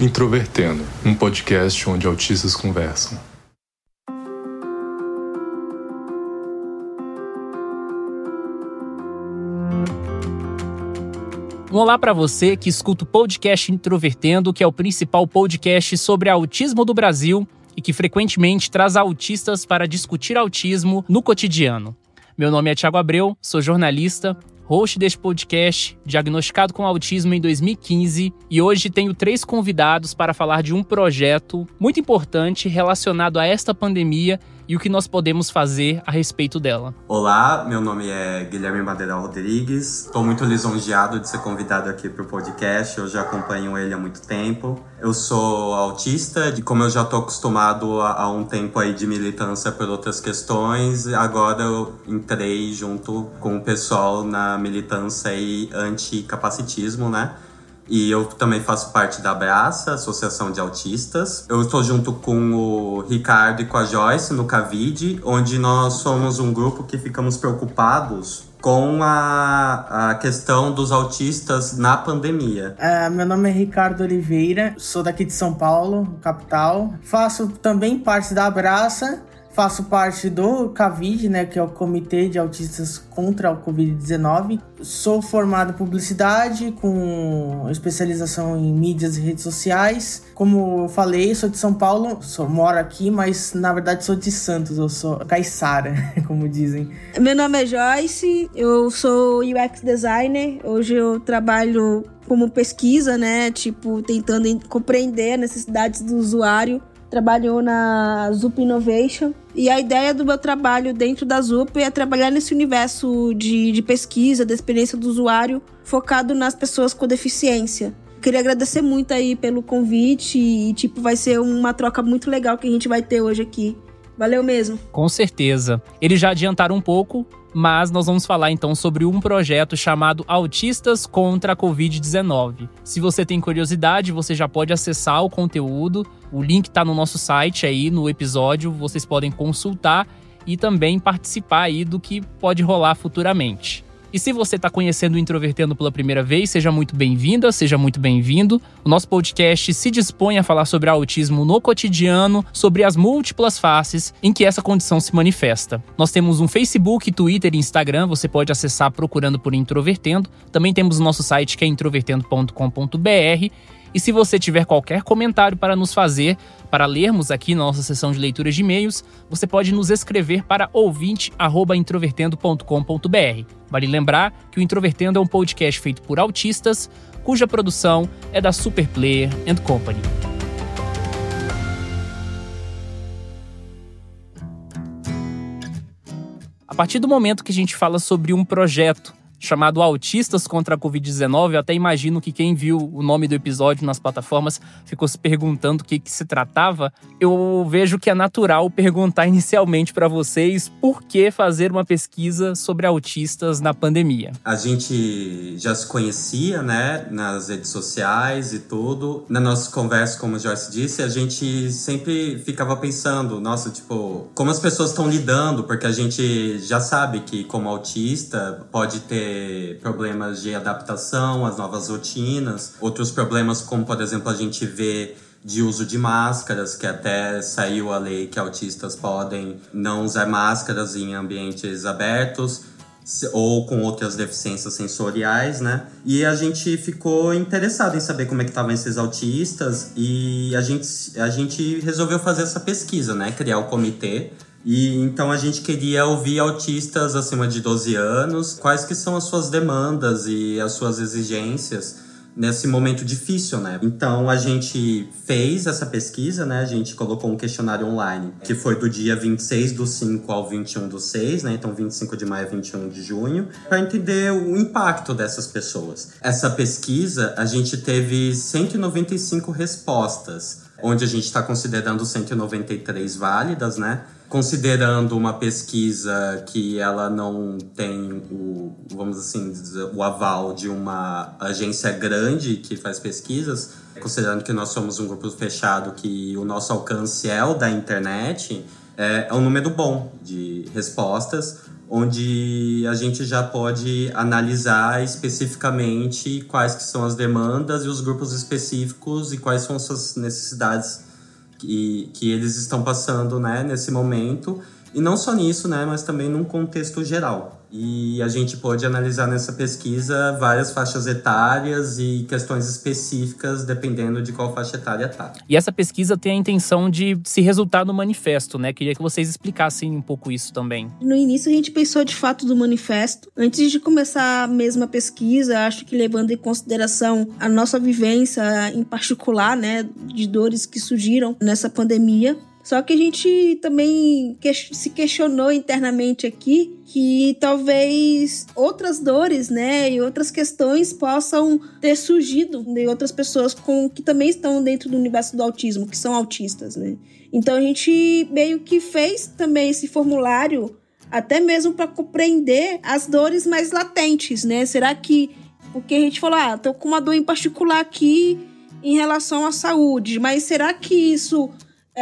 Introvertendo, um podcast onde autistas conversam. Um olá para você que escuta o podcast Introvertendo, que é o principal podcast sobre autismo do Brasil e que frequentemente traz autistas para discutir autismo no cotidiano. Meu nome é Thiago Abreu, sou jornalista, host deste podcast, diagnosticado com autismo em 2015, e hoje tenho três convidados para falar de um projeto muito importante relacionado a esta pandemia e o que nós podemos fazer a respeito dela. Olá, meu nome é Guilherme Madeira Rodrigues. Estou muito lisonjeado de ser convidado aqui para o podcast. Eu já acompanho ele há muito tempo. Eu sou autista, e como eu já estou acostumado há um tempo aí de militância por outras questões, agora eu entrei junto com o pessoal na militância e anticapacitismo, né? E eu também faço parte da Abraça, Associação de Autistas. Eu estou junto com o Ricardo e com a Joyce no Cavide, onde nós somos um grupo que ficamos preocupados com a, a questão dos autistas na pandemia. Uh, meu nome é Ricardo Oliveira, sou daqui de São Paulo, capital. Faço também parte da Abraça Faço parte do CAVID, né, que é o Comitê de Autistas contra o Covid-19. Sou formado em publicidade, com especialização em mídias e redes sociais. Como eu falei, sou de São Paulo, sou, moro aqui, mas na verdade sou de Santos, eu sou caiçara, como dizem. Meu nome é Joyce, eu sou UX designer. Hoje eu trabalho como pesquisa, né, tipo tentando compreender necessidades do usuário trabalhou na Zup Innovation. E a ideia do meu trabalho dentro da Zup é trabalhar nesse universo de, de pesquisa, da experiência do usuário, focado nas pessoas com deficiência. Queria agradecer muito aí pelo convite e, tipo, vai ser uma troca muito legal que a gente vai ter hoje aqui. Valeu mesmo. Com certeza. Eles já adiantaram um pouco, mas nós vamos falar então sobre um projeto chamado Autistas contra a Covid-19. Se você tem curiosidade, você já pode acessar o conteúdo. O link está no nosso site aí no episódio, vocês podem consultar e também participar aí do que pode rolar futuramente. E se você está conhecendo o Introvertendo pela primeira vez, seja muito bem-vinda, seja muito bem-vindo. O nosso podcast se dispõe a falar sobre autismo no cotidiano, sobre as múltiplas faces em que essa condição se manifesta. Nós temos um Facebook, Twitter e Instagram, você pode acessar procurando por Introvertendo. Também temos o nosso site que é introvertendo.com.br e se você tiver qualquer comentário para nos fazer, para lermos aqui na nossa sessão de leituras de e-mails, você pode nos escrever para ouvinte@introvertendo.com.br. Vale lembrar que o Introvertendo é um podcast feito por autistas, cuja produção é da Superplayer and Company. A partir do momento que a gente fala sobre um projeto chamado Autistas contra a Covid-19. Eu até imagino que quem viu o nome do episódio nas plataformas ficou se perguntando o que, que se tratava. Eu vejo que é natural perguntar inicialmente para vocês por que fazer uma pesquisa sobre autistas na pandemia. A gente já se conhecia, né, nas redes sociais e tudo. Na nossa conversa, como o Joyce disse, a gente sempre ficava pensando, nossa, tipo, como as pessoas estão lidando, porque a gente já sabe que como autista pode ter problemas de adaptação às novas rotinas, outros problemas como, por exemplo, a gente vê de uso de máscaras, que até saiu a lei que autistas podem não usar máscaras em ambientes abertos ou com outras deficiências sensoriais, né? E a gente ficou interessado em saber como é que estavam esses autistas e a gente, a gente resolveu fazer essa pesquisa, né? Criar o comitê e então a gente queria ouvir autistas acima de 12 anos, quais que são as suas demandas e as suas exigências nesse momento difícil, né? Então a gente fez essa pesquisa, né? A gente colocou um questionário online, que foi do dia 26 do 5 ao 21 do 6, né? Então 25 de maio a 21 de junho, para entender o impacto dessas pessoas. Essa pesquisa, a gente teve 195 respostas, onde a gente está considerando 193 válidas, né? considerando uma pesquisa que ela não tem o, vamos assim, o aval de uma agência grande que faz pesquisas, considerando que nós somos um grupo fechado que o nosso alcance é o da internet, é, é um número bom de respostas, onde a gente já pode analisar especificamente quais que são as demandas e os grupos específicos e quais são as suas necessidades que, que eles estão passando né, nesse momento. E não só nisso, né, mas também num contexto geral. E a gente pode analisar nessa pesquisa várias faixas etárias e questões específicas dependendo de qual faixa etária tá. E essa pesquisa tem a intenção de se resultar no manifesto, né? Queria que vocês explicassem um pouco isso também. No início a gente pensou de fato do manifesto. Antes de começar mesmo a pesquisa, acho que levando em consideração a nossa vivência em particular, né, de dores que surgiram nessa pandemia, só que a gente também se questionou internamente aqui que talvez outras dores, né, e outras questões possam ter surgido de outras pessoas com que também estão dentro do universo do autismo, que são autistas, né? Então a gente meio que fez também esse formulário até mesmo para compreender as dores mais latentes, né? Será que porque a gente falou, ah, tô com uma dor em particular aqui em relação à saúde, mas será que isso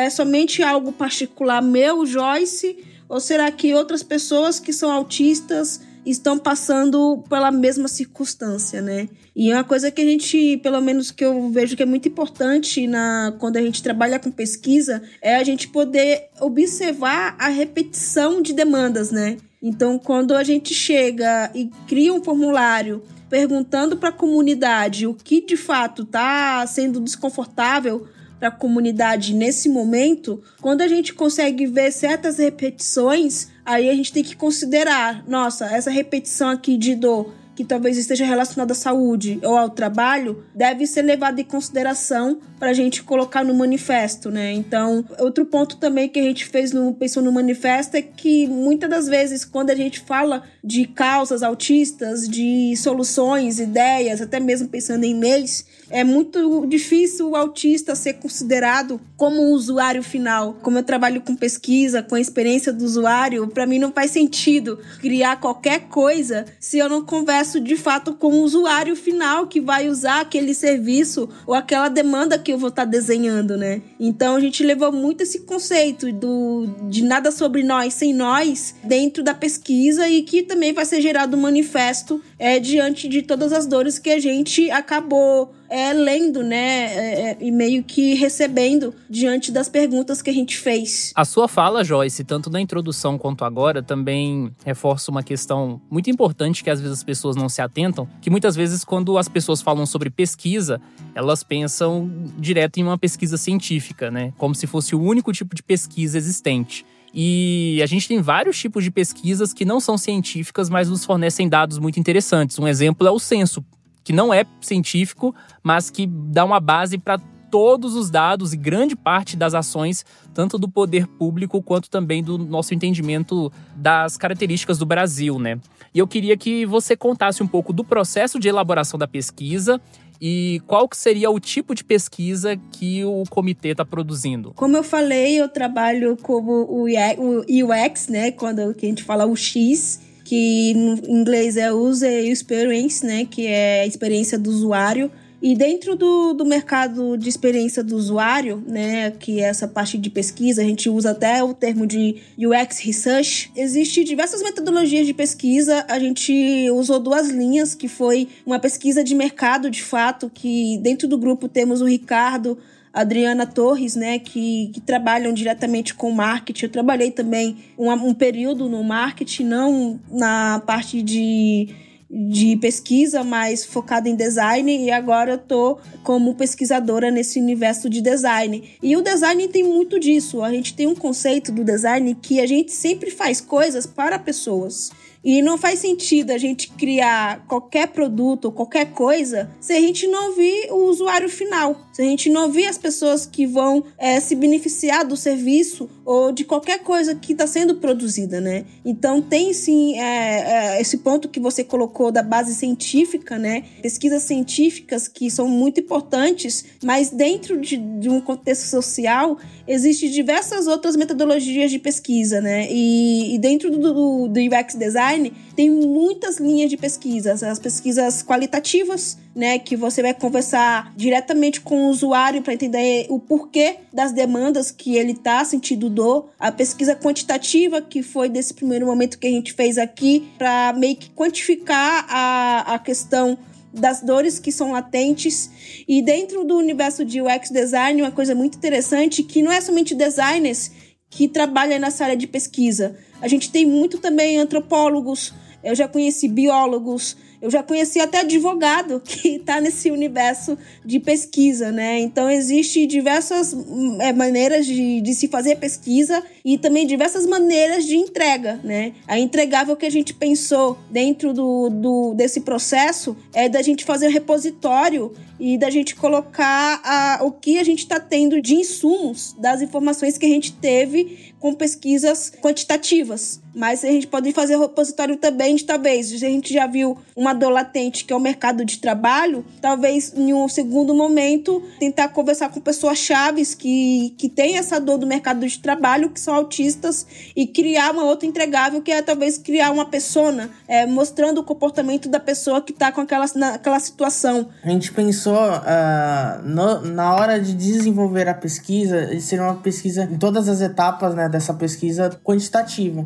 é somente algo particular meu, Joyce? Ou será que outras pessoas que são autistas estão passando pela mesma circunstância, né? E é uma coisa que a gente, pelo menos que eu vejo que é muito importante na quando a gente trabalha com pesquisa, é a gente poder observar a repetição de demandas, né? Então, quando a gente chega e cria um formulário perguntando para a comunidade o que de fato está sendo desconfortável para a comunidade nesse momento, quando a gente consegue ver certas repetições, aí a gente tem que considerar, nossa, essa repetição aqui de dor que talvez esteja relacionada à saúde ou ao trabalho, deve ser levada em consideração para a gente colocar no manifesto, né? Então, outro ponto também que a gente fez no pensou no manifesto é que muitas das vezes quando a gente fala de causas autistas, de soluções, ideias, até mesmo pensando em leis, é muito difícil o autista ser considerado como um usuário final. Como eu trabalho com pesquisa, com a experiência do usuário, para mim não faz sentido criar qualquer coisa se eu não converso de fato com o usuário final que vai usar aquele serviço ou aquela demanda que eu vou estar tá desenhando, né? Então a gente levou muito esse conceito do de nada sobre nós sem nós dentro da pesquisa e que também vai ser gerado um manifesto é, diante de todas as dores que a gente acabou é, lendo, né? É, é, e meio que recebendo diante das perguntas que a gente fez. A sua fala, Joyce, tanto na introdução quanto agora, também reforça uma questão muito importante que às vezes as pessoas não se atentam, que muitas vezes quando as pessoas falam sobre pesquisa, elas pensam direto em uma pesquisa científica, né? Como se fosse o único tipo de pesquisa existente. E a gente tem vários tipos de pesquisas que não são científicas, mas nos fornecem dados muito interessantes. Um exemplo é o censo, que não é científico, mas que dá uma base para todos os dados e grande parte das ações, tanto do poder público quanto também do nosso entendimento das características do Brasil, né? E eu queria que você contasse um pouco do processo de elaboração da pesquisa e qual que seria o tipo de pesquisa que o comitê está produzindo? Como eu falei, eu trabalho como o UX, né? Quando a gente fala o X, que no inglês é User Experience, né, que é a experiência do usuário. E dentro do, do mercado de experiência do usuário, né, que é essa parte de pesquisa, a gente usa até o termo de UX Research, existe diversas metodologias de pesquisa. A gente usou duas linhas, que foi uma pesquisa de mercado, de fato, que dentro do grupo temos o Ricardo Adriana Torres, né, que, que trabalham diretamente com marketing. Eu trabalhei também um, um período no marketing, não na parte de de pesquisa, mais focada em design, e agora eu tô como pesquisadora nesse universo de design. E o design tem muito disso. A gente tem um conceito do design que a gente sempre faz coisas para pessoas. E não faz sentido a gente criar qualquer produto qualquer coisa se a gente não ouvir o usuário final, se a gente não ouvir as pessoas que vão é, se beneficiar do serviço ou de qualquer coisa que está sendo produzida, né? Então tem sim é, é, esse ponto que você colocou da base científica, né? Pesquisas científicas que são muito importantes, mas dentro de, de um contexto social existem diversas outras metodologias de pesquisa, né? E, e dentro do, do UX design Design tem muitas linhas de pesquisas, as pesquisas qualitativas, né, que você vai conversar diretamente com o usuário para entender o porquê das demandas que ele está sentindo dor, a pesquisa quantitativa que foi desse primeiro momento que a gente fez aqui para meio que quantificar a, a questão das dores que são latentes. E dentro do universo de UX design, uma coisa muito interessante que não é somente designers que trabalham nessa área de pesquisa. A gente tem muito também antropólogos, eu já conheci biólogos, eu já conheci até advogado que está nesse universo de pesquisa, né? Então, existe diversas é, maneiras de, de se fazer pesquisa e também diversas maneiras de entrega, né? A entregável que a gente pensou dentro do, do desse processo é da gente fazer um repositório e da gente colocar a, o que a gente está tendo de insumos das informações que a gente teve com pesquisas quantitativas. Mas a gente pode fazer repositório também de talvez, a gente já viu uma dor latente que é o mercado de trabalho, talvez em um segundo momento tentar conversar com pessoas chaves que, que têm essa dor do mercado de trabalho, que são autistas, e criar uma outra entregável que é talvez criar uma persona, é, mostrando o comportamento da pessoa que está com aquela, naquela situação. A gente pensou uh, no, na hora de desenvolver a pesquisa, de ser uma pesquisa em todas as etapas né, dessa pesquisa quantitativa.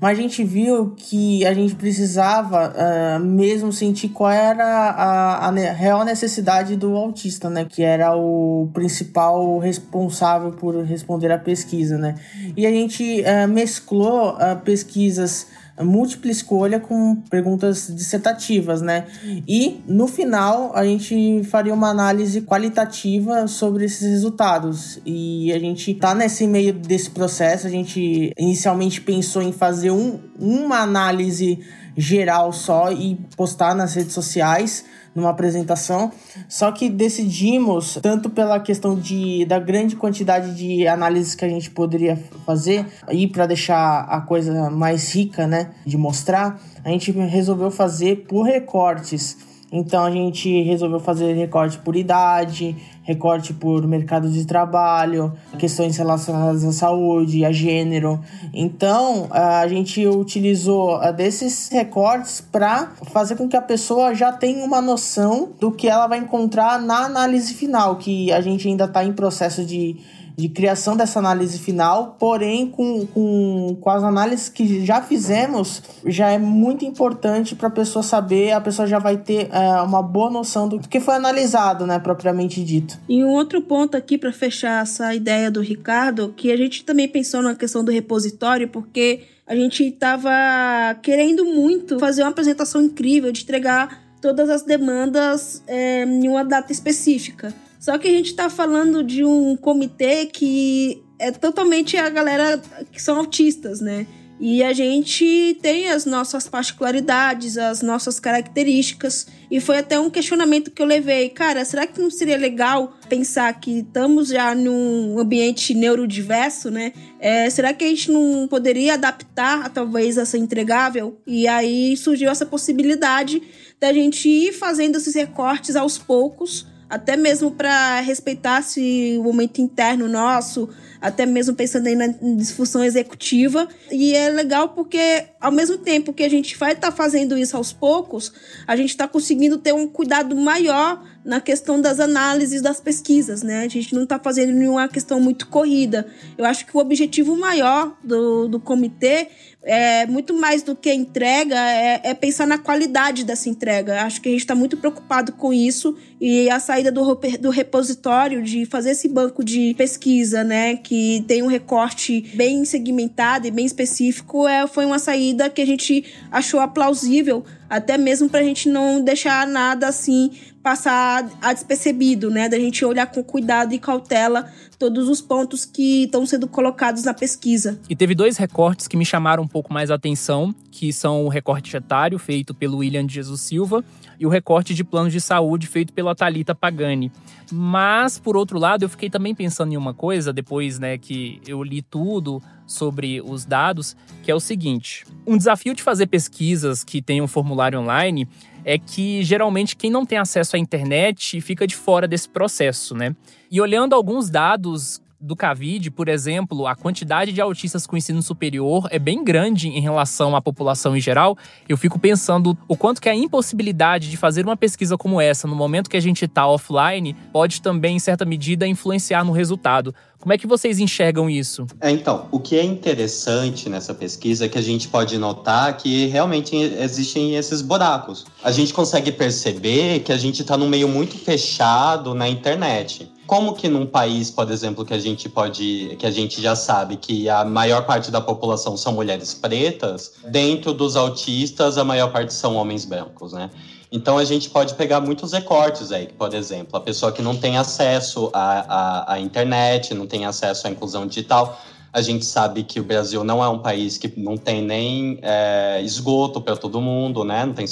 Mas a gente viu que a gente precisava uh, mesmo sentir qual era a, a, real necessidade do autista, né? Que era o principal responsável por responder à pesquisa, né? E a gente uh, mesclou uh, pesquisas múltipla escolha com perguntas dissertativas, né? E no final a gente faria uma análise qualitativa sobre esses resultados. E a gente tá nesse meio desse processo, a gente inicialmente pensou em fazer um, uma análise geral só e postar nas redes sociais numa apresentação. Só que decidimos, tanto pela questão de, da grande quantidade de análises que a gente poderia fazer, e para deixar a coisa mais rica, né, de mostrar, a gente resolveu fazer por recortes. Então a gente resolveu fazer recorte por idade, recorte por mercado de trabalho, questões relacionadas à saúde, a gênero. Então a gente utilizou desses recortes para fazer com que a pessoa já tenha uma noção do que ela vai encontrar na análise final, que a gente ainda está em processo de de criação dessa análise final, porém, com, com, com as análises que já fizemos, já é muito importante para a pessoa saber, a pessoa já vai ter é, uma boa noção do que foi analisado, né, propriamente dito. E um outro ponto aqui para fechar essa ideia do Ricardo, que a gente também pensou na questão do repositório, porque a gente estava querendo muito fazer uma apresentação incrível, de entregar todas as demandas é, em uma data específica. Só que a gente está falando de um comitê que é totalmente a galera que são autistas, né? E a gente tem as nossas particularidades, as nossas características. E foi até um questionamento que eu levei. Cara, será que não seria legal pensar que estamos já num ambiente neurodiverso, né? É, será que a gente não poderia adaptar, talvez, essa entregável? E aí surgiu essa possibilidade da gente ir fazendo esses recortes aos poucos até mesmo para respeitar se o momento interno nosso, até mesmo pensando aí na disfunção executiva. E é legal porque, ao mesmo tempo que a gente vai estar tá fazendo isso aos poucos, a gente está conseguindo ter um cuidado maior na questão das análises das pesquisas, né? A gente não está fazendo nenhuma questão muito corrida. Eu acho que o objetivo maior do, do comitê é muito mais do que entrega, é, é, pensar na qualidade dessa entrega. Acho que a gente está muito preocupado com isso e a saída do, do repositório, de fazer esse banco de pesquisa, né, que tem um recorte bem segmentado e bem específico, é, foi uma saída que a gente achou aplausível, até mesmo para a gente não deixar nada assim passar a despercebido, né? Da gente olhar com cuidado e cautela todos os pontos que estão sendo colocados na pesquisa. E teve dois recortes que me chamaram um pouco mais a atenção, que são o recorte etário, feito pelo William de Jesus Silva, e o recorte de plano de saúde, feito pela Talita Pagani. Mas, por outro lado, eu fiquei também pensando em uma coisa, depois né, que eu li tudo sobre os dados, que é o seguinte: um desafio de fazer pesquisas que tenham um formulário online é que geralmente quem não tem acesso à internet fica de fora desse processo, né? E olhando alguns dados do Covid, por exemplo, a quantidade de autistas com ensino superior é bem grande em relação à população em geral, eu fico pensando o quanto que a impossibilidade de fazer uma pesquisa como essa no momento que a gente está offline pode também, em certa medida, influenciar no resultado. Como é que vocês enxergam isso? É, então, o que é interessante nessa pesquisa é que a gente pode notar que realmente existem esses buracos. A gente consegue perceber que a gente está num meio muito fechado na internet. Como que num país, por exemplo, que a gente pode, que a gente já sabe que a maior parte da população são mulheres pretas, dentro dos autistas a maior parte são homens brancos, né? Então a gente pode pegar muitos recortes aí, por exemplo, a pessoa que não tem acesso à, à, à internet, não tem acesso à inclusão digital. A gente sabe que o Brasil não é um país que não tem nem é, esgoto para todo mundo, né? Não tem,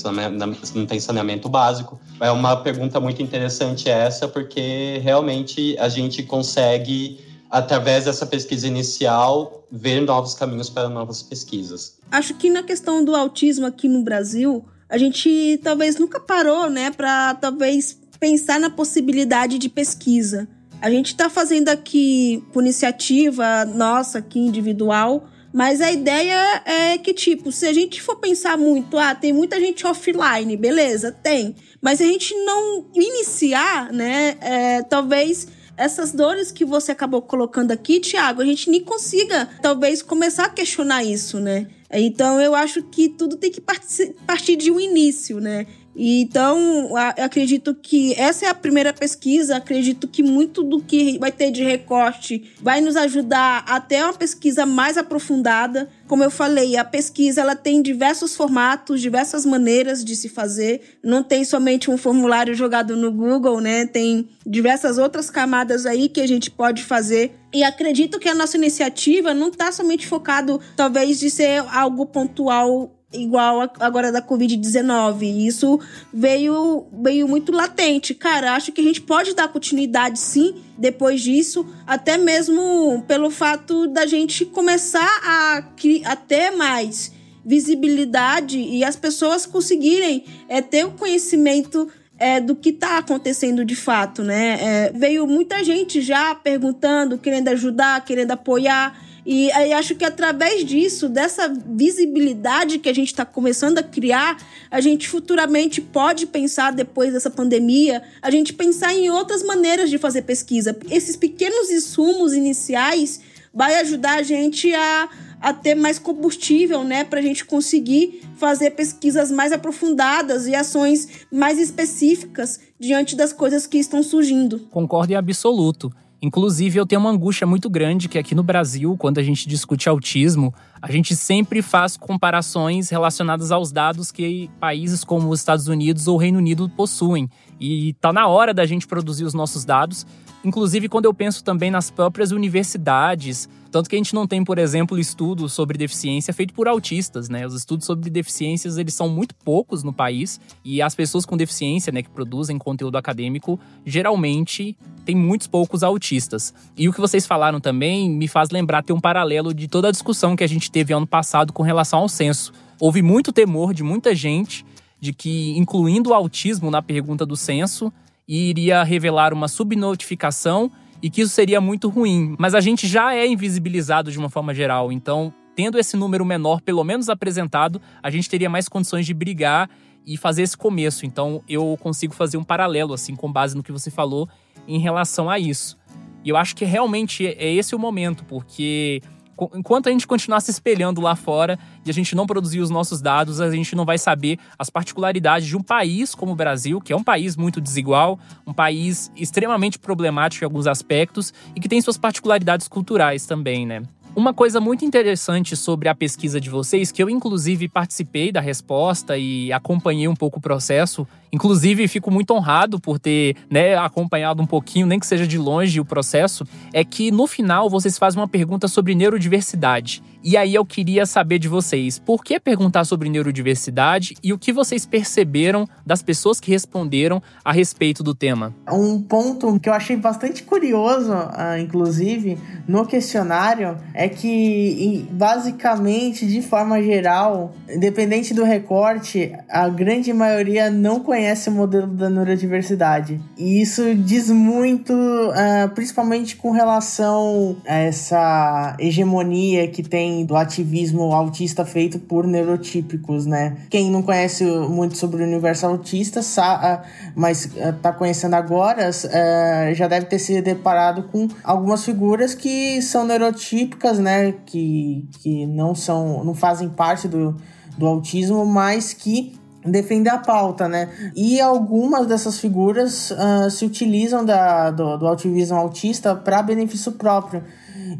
não tem saneamento básico. É uma pergunta muito interessante essa, porque realmente a gente consegue, através dessa pesquisa inicial, ver novos caminhos para novas pesquisas. Acho que na questão do autismo aqui no Brasil, a gente talvez nunca parou, né, para talvez pensar na possibilidade de pesquisa. A gente está fazendo aqui por iniciativa nossa, aqui individual, mas a ideia é que, tipo, se a gente for pensar muito, ah, tem muita gente offline, beleza, tem. Mas a gente não iniciar, né, é, talvez essas dores que você acabou colocando aqui, Tiago, a gente nem consiga, talvez, começar a questionar isso, né? Então eu acho que tudo tem que partir de um início, né? Então, acredito que essa é a primeira pesquisa. Acredito que muito do que vai ter de recorte vai nos ajudar até uma pesquisa mais aprofundada. Como eu falei, a pesquisa ela tem diversos formatos, diversas maneiras de se fazer. Não tem somente um formulário jogado no Google, né? Tem diversas outras camadas aí que a gente pode fazer. E acredito que a nossa iniciativa não está somente focado, talvez, de ser algo pontual igual agora da Covid-19. Isso veio, veio muito latente. Cara, acho que a gente pode dar continuidade sim depois disso, até mesmo pelo fato da gente começar a, a ter mais visibilidade e as pessoas conseguirem é, ter o conhecimento é, do que está acontecendo de fato, né? É, veio muita gente já perguntando, querendo ajudar, querendo apoiar. E aí acho que através disso, dessa visibilidade que a gente está começando a criar, a gente futuramente pode pensar, depois dessa pandemia, a gente pensar em outras maneiras de fazer pesquisa. Esses pequenos insumos iniciais vai ajudar a gente a, a ter mais combustível, né, para a gente conseguir fazer pesquisas mais aprofundadas e ações mais específicas diante das coisas que estão surgindo. Concordo em absoluto. Inclusive, eu tenho uma angústia muito grande que aqui no Brasil, quando a gente discute autismo, a gente sempre faz comparações relacionadas aos dados que países como os Estados Unidos ou o Reino Unido possuem. E tá na hora da gente produzir os nossos dados, inclusive quando eu penso também nas próprias universidades, tanto que a gente não tem, por exemplo, estudos sobre deficiência feito por autistas, né? Os estudos sobre deficiências, eles são muito poucos no país e as pessoas com deficiência, né, que produzem conteúdo acadêmico, geralmente tem muitos poucos autistas. E o que vocês falaram também me faz lembrar ter um paralelo de toda a discussão que a gente teve ano passado com relação ao censo. Houve muito temor de muita gente de que incluindo o autismo na pergunta do censo iria revelar uma subnotificação e que isso seria muito ruim. Mas a gente já é invisibilizado de uma forma geral, então tendo esse número menor, pelo menos apresentado, a gente teria mais condições de brigar e fazer esse começo. Então eu consigo fazer um paralelo, assim, com base no que você falou em relação a isso. E eu acho que realmente é esse o momento, porque enquanto a gente continuar se espelhando lá fora e a gente não produzir os nossos dados, a gente não vai saber as particularidades de um país como o Brasil, que é um país muito desigual, um país extremamente problemático em alguns aspectos e que tem suas particularidades culturais também, né? Uma coisa muito interessante sobre a pesquisa de vocês, que eu inclusive participei da resposta e acompanhei um pouco o processo, inclusive fico muito honrado por ter né, acompanhado um pouquinho, nem que seja de longe, o processo, é que no final vocês fazem uma pergunta sobre neurodiversidade. E aí eu queria saber de vocês, por que perguntar sobre neurodiversidade e o que vocês perceberam das pessoas que responderam a respeito do tema? Um ponto que eu achei bastante curioso, uh, inclusive, no questionário, é que, basicamente, de forma geral, independente do recorte, a grande maioria não conhece o modelo da neurodiversidade. E isso diz muito, uh, principalmente com relação a essa hegemonia que tem do ativismo autista feito por neurotípicos, né? Quem não conhece muito sobre o universo autista, uh, mas uh, tá conhecendo agora, uh, já deve ter se deparado com algumas figuras que são neurotípicas, né? Que, que não são, não fazem parte do, do autismo, mas que defendem a pauta, né? E algumas dessas figuras uh, se utilizam da, do, do ativismo autista para benefício próprio.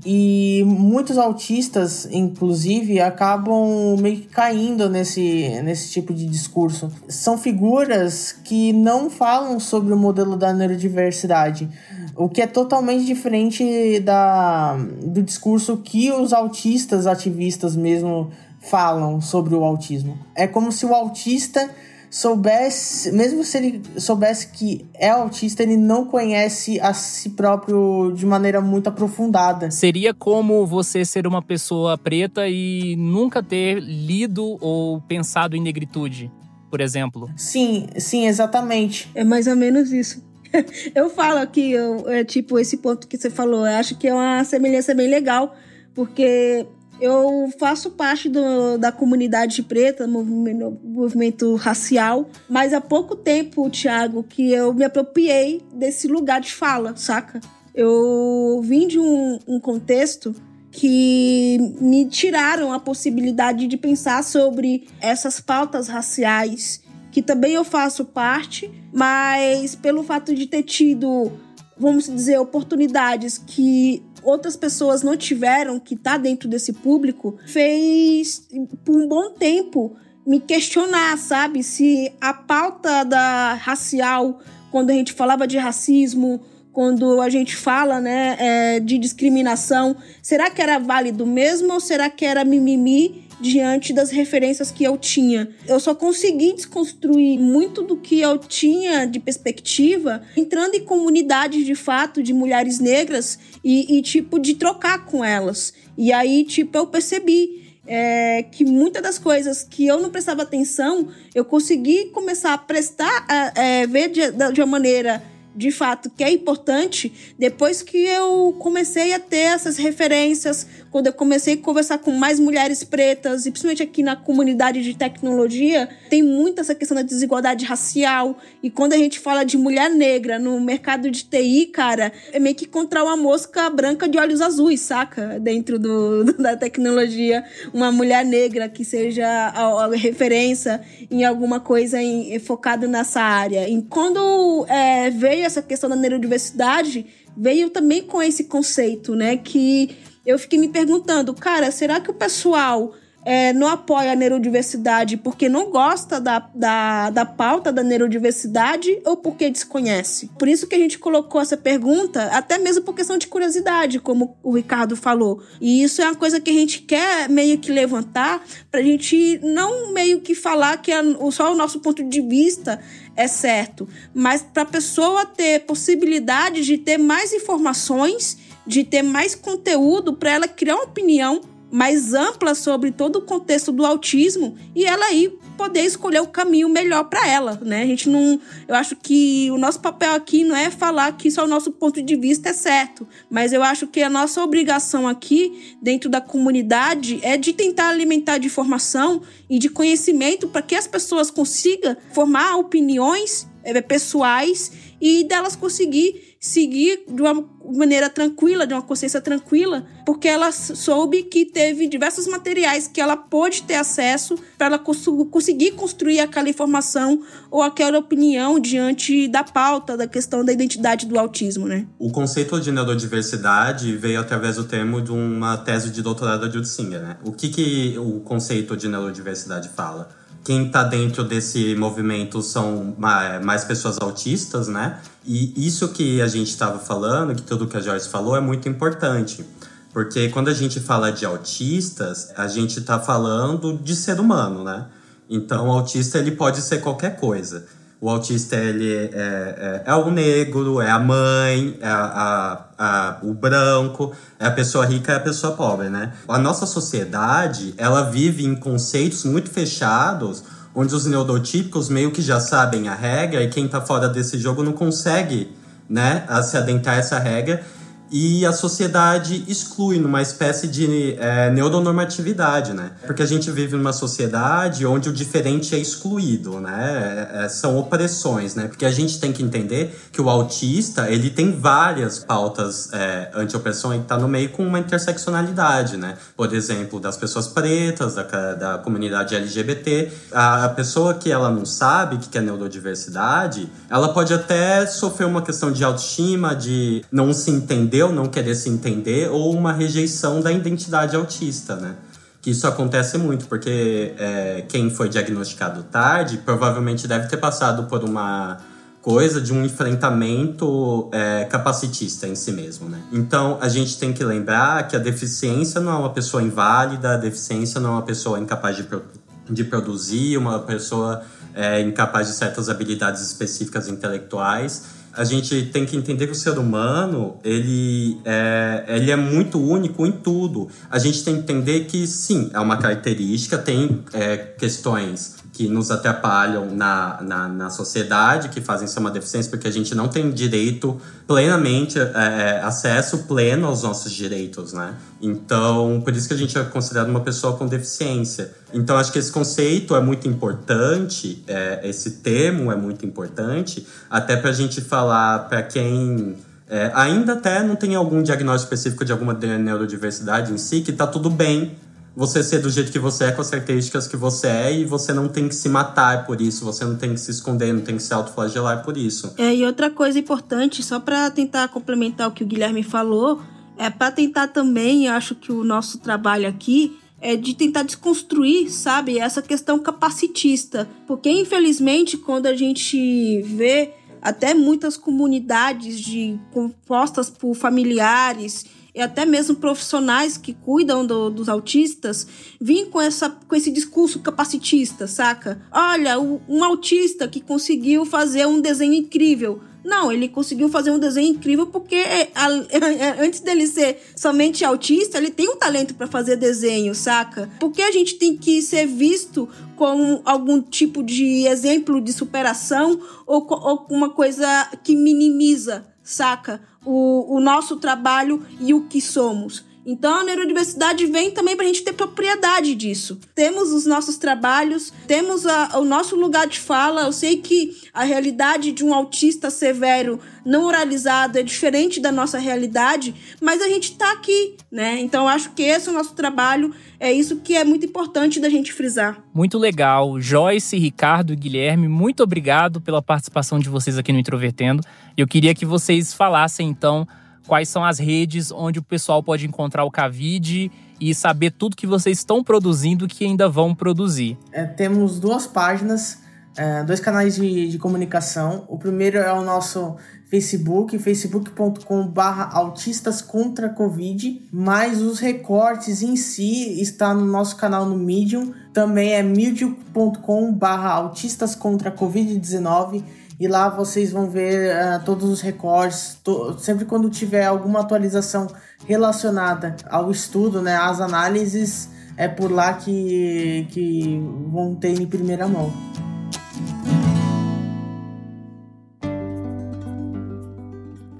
E muitos autistas, inclusive, acabam meio que caindo nesse, nesse tipo de discurso. São figuras que não falam sobre o modelo da neurodiversidade, o que é totalmente diferente da, do discurso que os autistas ativistas mesmo falam sobre o autismo. É como se o autista soubesse, mesmo se ele soubesse que é autista, ele não conhece a si próprio de maneira muito aprofundada. Seria como você ser uma pessoa preta e nunca ter lido ou pensado em negritude, por exemplo. Sim, sim, exatamente. É mais ou menos isso. eu falo aqui, eu, é tipo esse ponto que você falou, eu acho que é uma semelhança bem legal, porque eu faço parte do, da comunidade preta, movimento, movimento racial, mas há pouco tempo, Thiago, que eu me apropriei desse lugar de fala, saca? Eu vim de um, um contexto que me tiraram a possibilidade de pensar sobre essas pautas raciais, que também eu faço parte, mas pelo fato de ter tido, vamos dizer, oportunidades que outras pessoas não tiveram, que tá dentro desse público, fez por um bom tempo me questionar, sabe? Se a pauta da racial, quando a gente falava de racismo, quando a gente fala né, é, de discriminação, será que era válido mesmo ou será que era mimimi diante das referências que eu tinha. Eu só consegui desconstruir muito do que eu tinha de perspectiva entrando em comunidades de fato de mulheres negras e, e tipo, de trocar com elas. E aí, tipo, eu percebi. É, que muitas das coisas que eu não prestava atenção, eu consegui começar a prestar, a, é, ver de, de uma maneira de fato que é importante depois que eu comecei a ter essas referências, quando eu comecei a conversar com mais mulheres pretas, e principalmente aqui na comunidade de tecnologia, tem muito essa questão da desigualdade racial. E quando a gente fala de mulher negra no mercado de TI, cara, é meio que encontrar uma mosca branca de olhos azuis, saca? Dentro do, da tecnologia. Uma mulher negra que seja a, a referência em alguma coisa em, focado nessa área. E quando é, veio essa questão da neurodiversidade, veio também com esse conceito, né? Que eu fiquei me perguntando, cara, será que o pessoal é, não apoia a neurodiversidade porque não gosta da, da, da pauta da neurodiversidade ou porque desconhece? Por isso que a gente colocou essa pergunta, até mesmo por questão de curiosidade, como o Ricardo falou. E isso é uma coisa que a gente quer meio que levantar pra gente não meio que falar que é só o nosso ponto de vista é certo, mas para a pessoa ter possibilidade de ter mais informações de ter mais conteúdo para ela criar uma opinião mais ampla sobre todo o contexto do autismo e ela aí poder escolher o caminho melhor para ela, né? A gente não, eu acho que o nosso papel aqui não é falar que só o nosso ponto de vista é certo, mas eu acho que a nossa obrigação aqui dentro da comunidade é de tentar alimentar de informação e de conhecimento para que as pessoas consigam formar opiniões é, pessoais e delas conseguir seguir de uma maneira tranquila, de uma consciência tranquila, porque ela soube que teve diversos materiais que ela pôde ter acesso para ela conseguir construir aquela informação ou aquela opinião diante da pauta da questão da identidade do autismo, né? O conceito de neurodiversidade veio através do termo de uma tese de doutorado da Judy Singer, né? O que, que o conceito de neurodiversidade fala? Quem está dentro desse movimento são mais pessoas autistas, né? E isso que a gente estava falando, que tudo que a Joyce falou, é muito importante. Porque quando a gente fala de autistas, a gente está falando de ser humano, né? Então, o autista ele pode ser qualquer coisa. O autista ele é, é, é o negro, é a mãe, é a, a, a, o branco, é a pessoa rica, é a pessoa pobre, né? A nossa sociedade, ela vive em conceitos muito fechados, onde os neurotípicos meio que já sabem a regra e quem tá fora desse jogo não consegue, né, se adentrar essa regra e a sociedade exclui numa espécie de é, neuronormatividade, né? Porque a gente vive numa sociedade onde o diferente é excluído, né? É, é, são opressões, né? Porque a gente tem que entender que o autista, ele tem várias pautas é, anti-opressão e tá no meio com uma interseccionalidade, né? Por exemplo, das pessoas pretas, da, da comunidade LGBT. A, a pessoa que ela não sabe o que é neurodiversidade, ela pode até sofrer uma questão de autoestima, de não se entender entender ou não querer se entender, ou uma rejeição da identidade autista, né? Que isso acontece muito, porque é, quem foi diagnosticado tarde provavelmente deve ter passado por uma coisa de um enfrentamento é, capacitista em si mesmo, né? Então a gente tem que lembrar que a deficiência não é uma pessoa inválida, a deficiência não é uma pessoa incapaz de, pro de produzir, uma pessoa é, incapaz de certas habilidades específicas intelectuais a gente tem que entender que o ser humano ele é, ele é muito único em tudo. A gente tem que entender que sim, é uma característica, tem é, questões que nos atrapalham na, na, na, sociedade, que fazem ser uma deficiência, porque a gente não tem direito plenamente, é, é, acesso pleno aos nossos direitos, né? Então, por isso que a gente é considerado uma pessoa com deficiência. Então, acho que esse conceito é muito importante, é, esse termo é muito importante, até para a gente falar para quem é, ainda até não tem algum diagnóstico específico de alguma neurodiversidade em si, que está tudo bem você ser do jeito que você é, com as características que você é, e você não tem que se matar por isso, você não tem que se esconder, não tem que se autoflagelar por isso. É, e outra coisa importante, só para tentar complementar o que o Guilherme falou, é para tentar também, acho que o nosso trabalho aqui é de tentar desconstruir, sabe, essa questão capacitista. Porque, infelizmente, quando a gente vê até muitas comunidades de compostas por familiares e até mesmo profissionais que cuidam do, dos autistas vêm com, essa, com esse discurso capacitista, saca? Olha, o, um autista que conseguiu fazer um desenho incrível. Não, ele conseguiu fazer um desenho incrível porque é, a, a, antes dele ser somente autista, ele tem um talento para fazer desenho, saca? Porque a gente tem que ser visto como algum tipo de exemplo de superação ou, ou uma coisa que minimiza, saca? O, o nosso trabalho e o que somos. Então a neurodiversidade vem também para a gente ter propriedade disso. Temos os nossos trabalhos, temos a, o nosso lugar de fala. Eu sei que a realidade de um autista severo não oralizado é diferente da nossa realidade, mas a gente está aqui, né? Então acho que esse é o nosso trabalho, é isso que é muito importante da gente frisar. Muito legal. Joyce, Ricardo e Guilherme, muito obrigado pela participação de vocês aqui no Introvertendo. Eu queria que vocês falassem então quais são as redes onde o pessoal pode encontrar o Cavide e saber tudo que vocês estão produzindo e que ainda vão produzir. É, temos duas páginas, é, dois canais de, de comunicação. O primeiro é o nosso Facebook, facebook.com.br autistas contra Covid, mas os recortes em si está no nosso canal no Medium, também é medium.com.br autistas contra Covid-19 e lá vocês vão ver uh, todos os recordes. To sempre quando tiver alguma atualização relacionada ao estudo, né, às análises, é por lá que, que vão ter em primeira mão.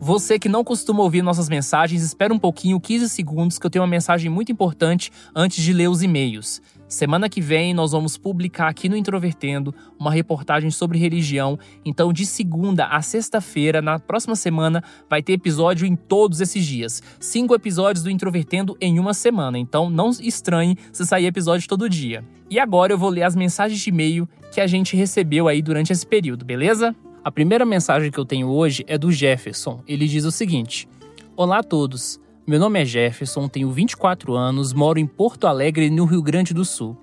Você que não costuma ouvir nossas mensagens, espera um pouquinho, 15 segundos, que eu tenho uma mensagem muito importante antes de ler os e-mails. Semana que vem nós vamos publicar aqui no Introvertendo uma reportagem sobre religião. Então, de segunda a sexta-feira, na próxima semana, vai ter episódio em todos esses dias. Cinco episódios do Introvertendo em uma semana. Então, não estranhe se sair episódio todo dia. E agora eu vou ler as mensagens de e-mail que a gente recebeu aí durante esse período, beleza? A primeira mensagem que eu tenho hoje é do Jefferson. Ele diz o seguinte: Olá a todos. Meu nome é Jefferson, tenho 24 anos, moro em Porto Alegre, no Rio Grande do Sul.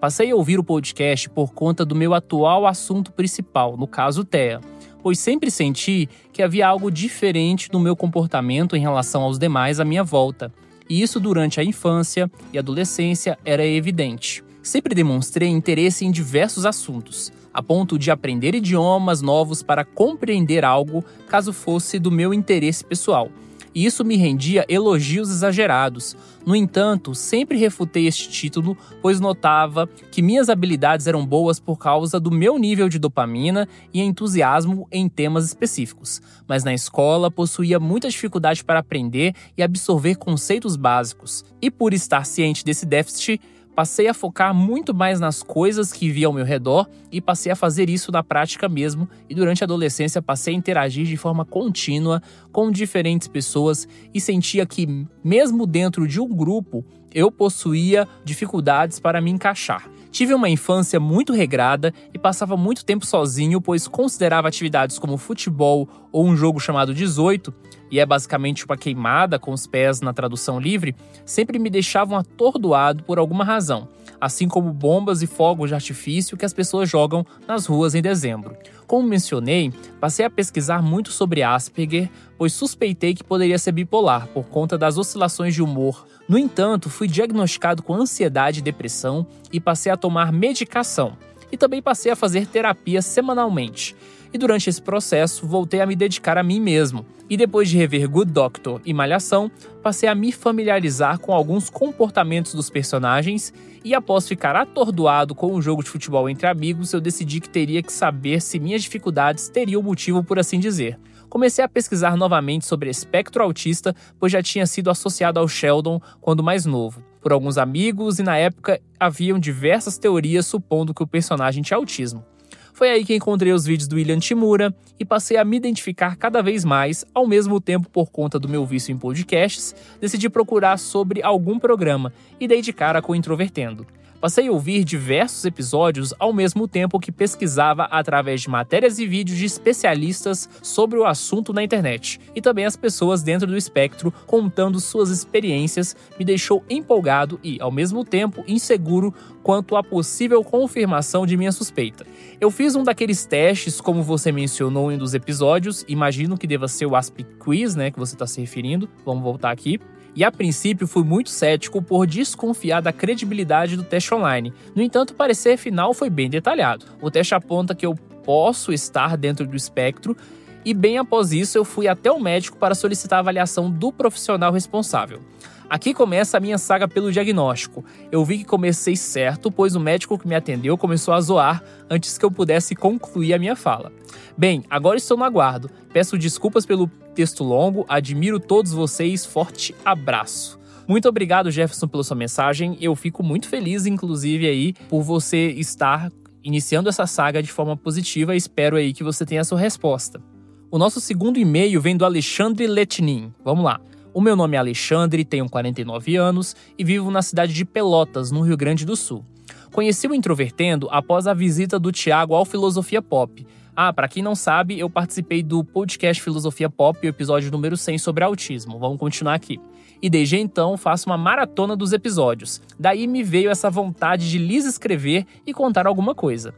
Passei a ouvir o podcast por conta do meu atual assunto principal, no caso TEA, pois sempre senti que havia algo diferente no meu comportamento em relação aos demais à minha volta, e isso durante a infância e adolescência era evidente. Sempre demonstrei interesse em diversos assuntos, a ponto de aprender idiomas novos para compreender algo caso fosse do meu interesse pessoal e isso me rendia elogios exagerados. No entanto, sempre refutei este título, pois notava que minhas habilidades eram boas por causa do meu nível de dopamina e entusiasmo em temas específicos, mas na escola possuía muita dificuldade para aprender e absorver conceitos básicos. E por estar ciente desse déficit, Passei a focar muito mais nas coisas que via ao meu redor e passei a fazer isso na prática mesmo. E durante a adolescência passei a interagir de forma contínua com diferentes pessoas e sentia que, mesmo dentro de um grupo, eu possuía dificuldades para me encaixar. Tive uma infância muito regrada e passava muito tempo sozinho, pois considerava atividades como futebol ou um jogo chamado 18, e é basicamente uma queimada com os pés na tradução livre, sempre me deixavam atordoado por alguma razão, assim como bombas e fogos de artifício que as pessoas jogam nas ruas em dezembro. Como mencionei, passei a pesquisar muito sobre Asperger, pois suspeitei que poderia ser bipolar por conta das oscilações de humor no entanto, fui diagnosticado com ansiedade e depressão e passei a tomar medicação. E também passei a fazer terapia semanalmente. E durante esse processo, voltei a me dedicar a mim mesmo. E depois de rever Good Doctor e Malhação, passei a me familiarizar com alguns comportamentos dos personagens. E após ficar atordoado com o um jogo de futebol entre amigos, eu decidi que teria que saber se minhas dificuldades teriam motivo, por assim dizer comecei a pesquisar novamente sobre espectro autista, pois já tinha sido associado ao Sheldon quando mais novo, por alguns amigos, e na época haviam diversas teorias supondo que o personagem tinha autismo. Foi aí que encontrei os vídeos do William Timura e passei a me identificar cada vez mais, ao mesmo tempo por conta do meu vício em podcasts, decidi procurar sobre algum programa e dei de cara com Introvertendo. Passei a ouvir diversos episódios ao mesmo tempo que pesquisava através de matérias e vídeos de especialistas sobre o assunto na internet. E também as pessoas dentro do espectro contando suas experiências me deixou empolgado e, ao mesmo tempo, inseguro quanto à possível confirmação de minha suspeita. Eu fiz um daqueles testes, como você mencionou em um dos episódios, imagino que deva ser o Asp Quiz, né, que você está se referindo. Vamos voltar aqui e a princípio fui muito cético por desconfiar da credibilidade do teste online. No entanto, o parecer final foi bem detalhado. O teste aponta que eu posso estar dentro do espectro e bem após isso eu fui até o médico para solicitar a avaliação do profissional responsável. Aqui começa a minha saga pelo diagnóstico. Eu vi que comecei certo, pois o médico que me atendeu começou a zoar antes que eu pudesse concluir a minha fala. Bem, agora estou no aguardo. Peço desculpas pelo texto longo, admiro todos vocês, forte abraço. Muito obrigado, Jefferson, pela sua mensagem. Eu fico muito feliz, inclusive, aí, por você estar iniciando essa saga de forma positiva. Espero aí que você tenha a sua resposta. O nosso segundo e-mail vem do Alexandre Letnin. Vamos lá. O meu nome é Alexandre, tenho 49 anos e vivo na cidade de Pelotas, no Rio Grande do Sul. Conheci o Introvertendo após a visita do Tiago ao Filosofia Pop. Ah, para quem não sabe, eu participei do podcast Filosofia Pop, o episódio número 100 sobre autismo. Vamos continuar aqui. E desde então faço uma maratona dos episódios. Daí me veio essa vontade de lhes escrever e contar alguma coisa.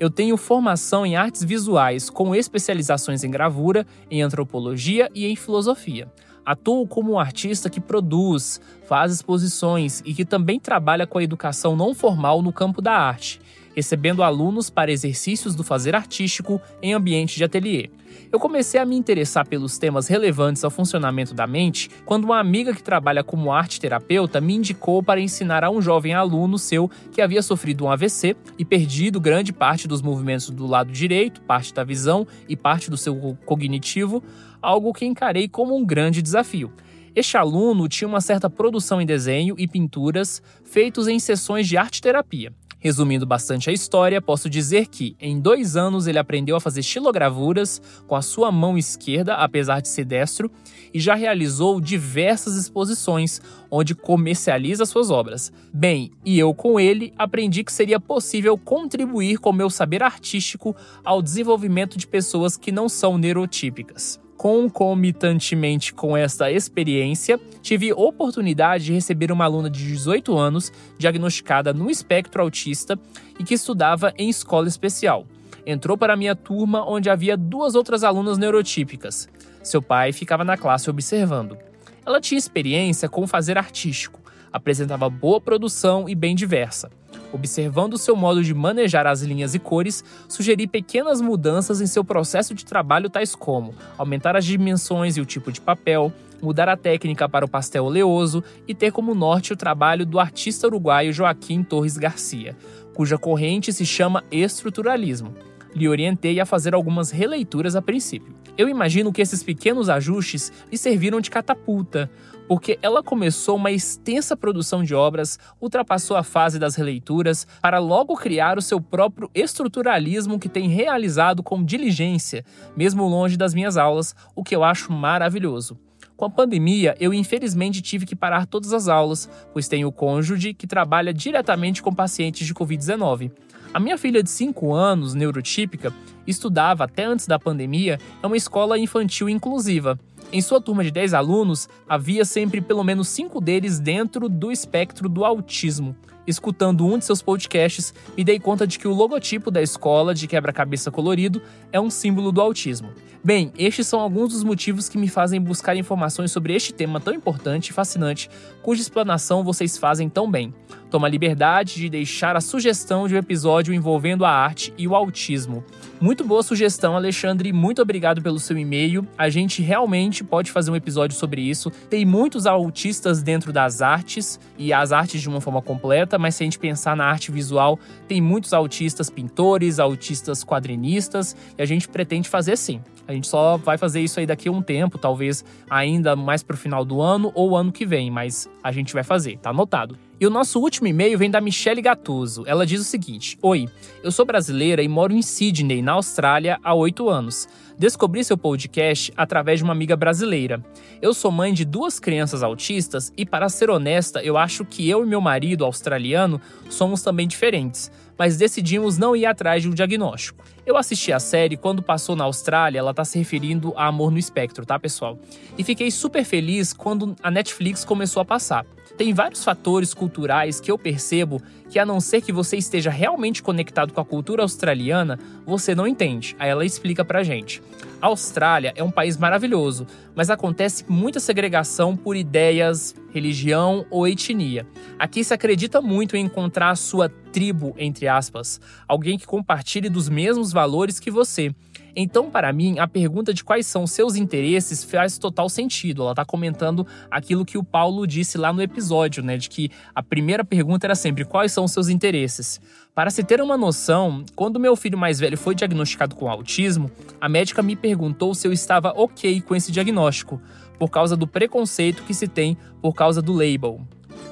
Eu tenho formação em artes visuais, com especializações em gravura, em antropologia e em filosofia. Atuo como um artista que produz, faz exposições e que também trabalha com a educação não formal no campo da arte, recebendo alunos para exercícios do fazer artístico em ambiente de ateliê. Eu comecei a me interessar pelos temas relevantes ao funcionamento da mente quando uma amiga que trabalha como arte terapeuta me indicou para ensinar a um jovem aluno seu que havia sofrido um AVC e perdido grande parte dos movimentos do lado direito, parte da visão e parte do seu cognitivo, algo que encarei como um grande desafio. Este aluno tinha uma certa produção em desenho e pinturas feitos em sessões de arte terapia. Resumindo bastante a história, posso dizer que, em dois anos, ele aprendeu a fazer estilogravuras com a sua mão esquerda, apesar de ser destro, e já realizou diversas exposições, onde comercializa suas obras. Bem, e eu com ele aprendi que seria possível contribuir com meu saber artístico ao desenvolvimento de pessoas que não são neurotípicas. Concomitantemente com esta experiência, tive oportunidade de receber uma aluna de 18 anos diagnosticada no espectro autista e que estudava em escola especial. Entrou para minha turma onde havia duas outras alunas neurotípicas. Seu pai ficava na classe observando. Ela tinha experiência com fazer artístico, apresentava boa produção e bem diversa. Observando seu modo de manejar as linhas e cores, sugeri pequenas mudanças em seu processo de trabalho, tais como aumentar as dimensões e o tipo de papel, mudar a técnica para o pastel oleoso e ter como norte o trabalho do artista uruguaio Joaquim Torres Garcia, cuja corrente se chama estruturalismo. Lhe orientei a fazer algumas releituras a princípio. Eu imagino que esses pequenos ajustes lhe serviram de catapulta, porque ela começou uma extensa produção de obras, ultrapassou a fase das releituras, para logo criar o seu próprio estruturalismo que tem realizado com diligência, mesmo longe das minhas aulas, o que eu acho maravilhoso. Com a pandemia, eu infelizmente tive que parar todas as aulas, pois tenho o cônjuge que trabalha diretamente com pacientes de Covid-19. A minha filha de 5 anos, neurotípica, estudava até antes da pandemia em uma escola infantil inclusiva. Em sua turma de 10 alunos, havia sempre pelo menos 5 deles dentro do espectro do autismo. Escutando um de seus podcasts, me dei conta de que o logotipo da escola de quebra-cabeça colorido é um símbolo do autismo. Bem, estes são alguns dos motivos que me fazem buscar informações sobre este tema tão importante e fascinante, cuja explanação vocês fazem tão bem. Toma a liberdade de deixar a sugestão de um episódio envolvendo a arte e o autismo. Muito boa sugestão, Alexandre. Muito obrigado pelo seu e-mail. A gente realmente pode fazer um episódio sobre isso. Tem muitos autistas dentro das artes e as artes de uma forma completa, mas se a gente pensar na arte visual, tem muitos autistas pintores, autistas quadrinistas e a gente pretende fazer sim. A gente só vai fazer isso aí daqui a um tempo, talvez ainda mais pro final do ano ou ano que vem, mas a gente vai fazer, tá anotado. E o nosso último e-mail vem da Michelle Gattuso. Ela diz o seguinte: Oi, eu sou brasileira e moro em Sydney, na Austrália, há oito anos. Descobri seu podcast através de uma amiga brasileira. Eu sou mãe de duas crianças autistas e, para ser honesta, eu acho que eu e meu marido australiano somos também diferentes mas decidimos não ir atrás de um diagnóstico. Eu assisti a série quando passou na Austrália, ela tá se referindo a Amor no Espectro, tá, pessoal? E fiquei super feliz quando a Netflix começou a passar. Tem vários fatores culturais que eu percebo que, a não ser que você esteja realmente conectado com a cultura australiana, você não entende. Aí ela explica pra gente. A Austrália é um país maravilhoso, mas acontece muita segregação por ideias, religião ou etnia. Aqui se acredita muito em encontrar a sua tribo, entre aspas, alguém que compartilhe dos valores que você. Então, para mim, a pergunta de quais são seus interesses faz total sentido. Ela está comentando aquilo que o Paulo disse lá no episódio, né? De que a primeira pergunta era sempre quais são seus interesses. Para se ter uma noção, quando meu filho mais velho foi diagnosticado com autismo, a médica me perguntou se eu estava ok com esse diagnóstico, por causa do preconceito que se tem por causa do label.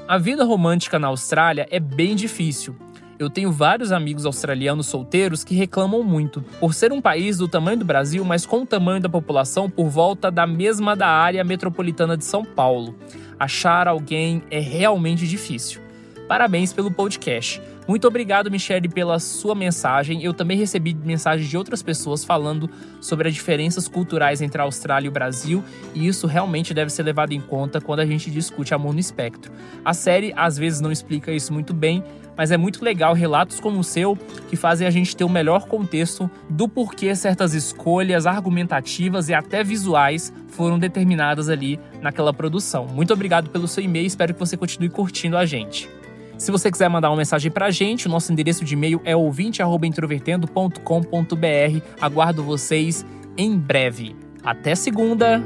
A vida romântica na Austrália é bem difícil. Eu tenho vários amigos australianos solteiros que reclamam muito. Por ser um país do tamanho do Brasil, mas com o tamanho da população por volta da mesma da área metropolitana de São Paulo, achar alguém é realmente difícil. Parabéns pelo podcast. Muito obrigado, Michelle, pela sua mensagem. Eu também recebi mensagens de outras pessoas falando sobre as diferenças culturais entre a Austrália e o Brasil, e isso realmente deve ser levado em conta quando a gente discute amor no espectro. A série às vezes não explica isso muito bem, mas é muito legal relatos como o seu que fazem a gente ter o um melhor contexto do porquê certas escolhas argumentativas e até visuais foram determinadas ali naquela produção. Muito obrigado pelo seu e-mail, espero que você continue curtindo a gente. Se você quiser mandar uma mensagem pra gente, o nosso endereço de e-mail é ouvinte@introvertendo.com.br. Aguardo vocês em breve. Até segunda.